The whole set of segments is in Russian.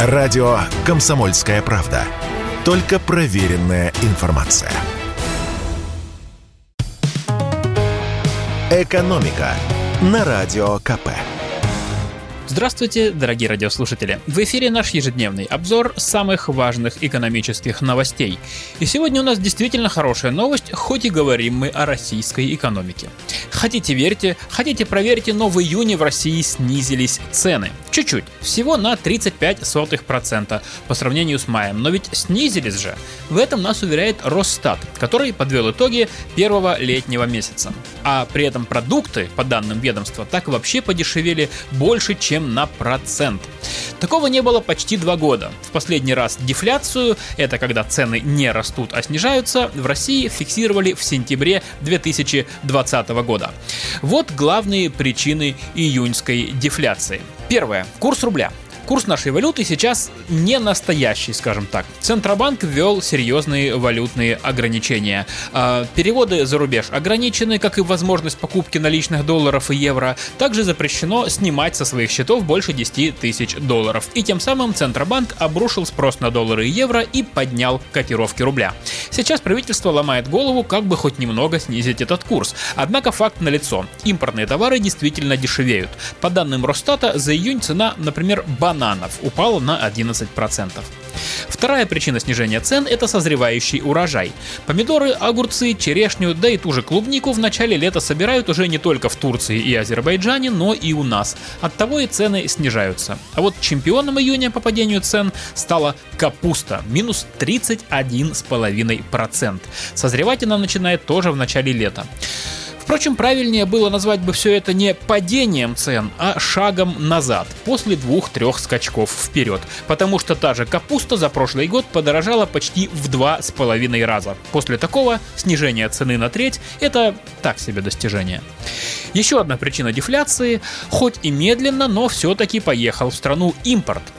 Радио «Комсомольская правда». Только проверенная информация. «Экономика» на Радио КП. Здравствуйте, дорогие радиослушатели! В эфире наш ежедневный обзор самых важных экономических новостей. И сегодня у нас действительно хорошая новость, хоть и говорим мы о российской экономике. Хотите верьте, хотите проверьте, но в июне в России снизились цены. Чуть-чуть, всего на 35% по сравнению с маем, но ведь снизились же. В этом нас уверяет Росстат, который подвел итоги первого летнего месяца. А при этом продукты, по данным ведомства, так вообще подешевели больше, чем на процент. Такого не было почти два года. В последний раз дефляцию, это когда цены не растут, а снижаются, в России фиксировали в сентябре 2020 года. Вот главные причины июньской дефляции. Первое. Курс рубля. Курс нашей валюты сейчас не настоящий, скажем так. Центробанк ввел серьезные валютные ограничения. А, переводы за рубеж ограничены, как и возможность покупки наличных долларов и евро. Также запрещено снимать со своих счетов больше 10 тысяч долларов. И тем самым Центробанк обрушил спрос на доллары и евро и поднял котировки рубля. Сейчас правительство ломает голову, как бы хоть немного снизить этот курс. Однако факт налицо. Импортные товары действительно дешевеют. По данным Росстата, за июнь цена, например, бананов бананов упала на 11%. Вторая причина снижения цен – это созревающий урожай. Помидоры, огурцы, черешню, да и ту же клубнику в начале лета собирают уже не только в Турции и Азербайджане, но и у нас. Оттого и цены снижаются. А вот чемпионом июня по падению цен стала капуста – минус 31,5%. Созревать она начинает тоже в начале лета. Впрочем, правильнее было назвать бы все это не падением цен, а шагом назад, после двух-трех скачков вперед, потому что та же капуста за прошлый год подорожала почти в два с половиной раза. После такого снижение цены на треть – это так себе достижение. Еще одна причина дефляции, хоть и медленно, но все-таки поехал в страну импорт –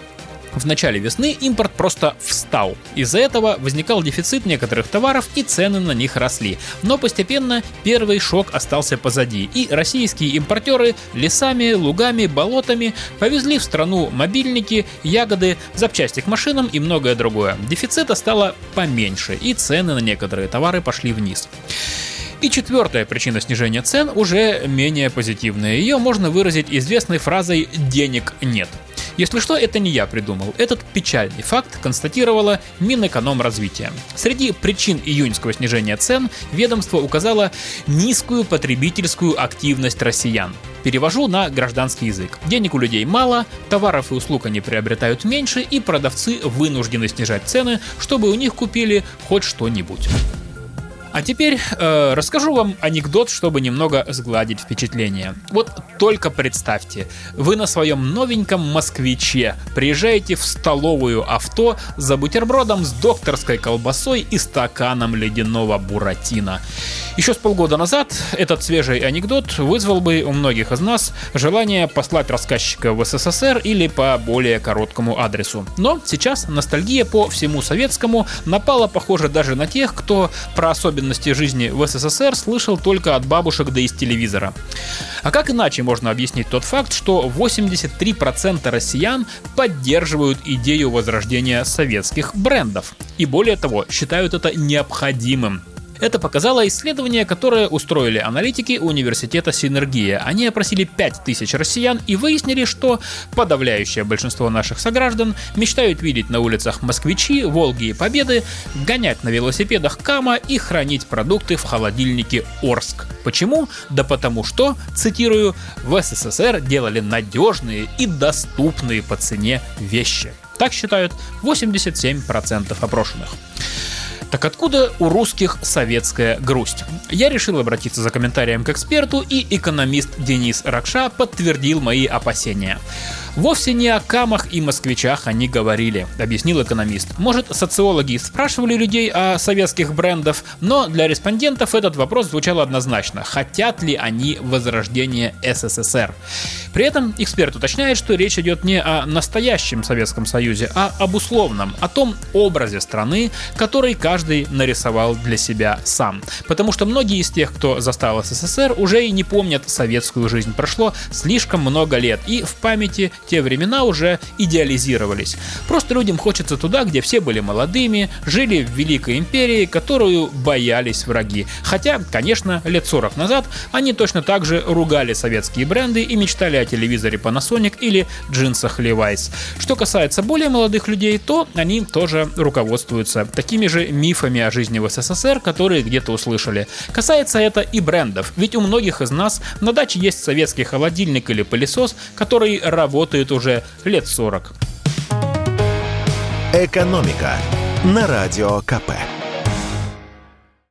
в начале весны импорт просто встал. Из-за этого возникал дефицит некоторых товаров и цены на них росли. Но постепенно первый шок остался позади, и российские импортеры лесами, лугами, болотами повезли в страну мобильники, ягоды, запчасти к машинам и многое другое. Дефицита стало поменьше, и цены на некоторые товары пошли вниз. И четвертая причина снижения цен уже менее позитивная. Ее можно выразить известной фразой «денег нет». Если что, это не я придумал. Этот печальный факт констатировала Минэкономразвития. Среди причин июньского снижения цен ведомство указало низкую потребительскую активность россиян. Перевожу на гражданский язык. Денег у людей мало, товаров и услуг они приобретают меньше, и продавцы вынуждены снижать цены, чтобы у них купили хоть что-нибудь. А теперь э, расскажу вам анекдот, чтобы немного сгладить впечатление. Вот только представьте, вы на своем новеньком москвиче приезжаете в столовую авто за бутербродом с докторской колбасой и стаканом ледяного буратино. Еще с полгода назад этот свежий анекдот вызвал бы у многих из нас желание послать рассказчика в СССР или по более короткому адресу. Но сейчас ностальгия по всему советскому напала, похоже, даже на тех, кто про особенности особенности жизни в СССР слышал только от бабушек да из телевизора. А как иначе можно объяснить тот факт, что 83% россиян поддерживают идею возрождения советских брендов? И более того, считают это необходимым это показало исследование, которое устроили аналитики университета Синергия. Они опросили 5000 россиян и выяснили, что подавляющее большинство наших сограждан мечтают видеть на улицах москвичи, Волги и Победы, гонять на велосипедах Кама и хранить продукты в холодильнике Орск. Почему? Да потому что, цитирую, в СССР делали надежные и доступные по цене вещи. Так считают 87% опрошенных. Так откуда у русских советская грусть? Я решил обратиться за комментарием к эксперту, и экономист Денис Ракша подтвердил мои опасения. Вовсе не о камах и москвичах они говорили, объяснил экономист. Может, социологи спрашивали людей о советских брендах, но для респондентов этот вопрос звучал однозначно. Хотят ли они возрождения СССР? При этом эксперт уточняет, что речь идет не о настоящем Советском Союзе, а об условном, о том образе страны, который каждый нарисовал для себя сам. Потому что многие из тех, кто застал СССР, уже и не помнят советскую жизнь. Прошло слишком много лет, и в памяти те времена уже идеализировались. Просто людям хочется туда, где все были молодыми, жили в Великой Империи, которую боялись враги. Хотя, конечно, лет 40 назад они точно так же ругали советские бренды и мечтали о телевизоре Panasonic или джинсах Levi's. Что касается более молодых людей, то они тоже руководствуются такими же мифами о жизни в СССР, которые где-то услышали. Касается это и брендов, ведь у многих из нас на даче есть советский холодильник или пылесос, который работает уже лет 40. «Экономика» на Радио КП.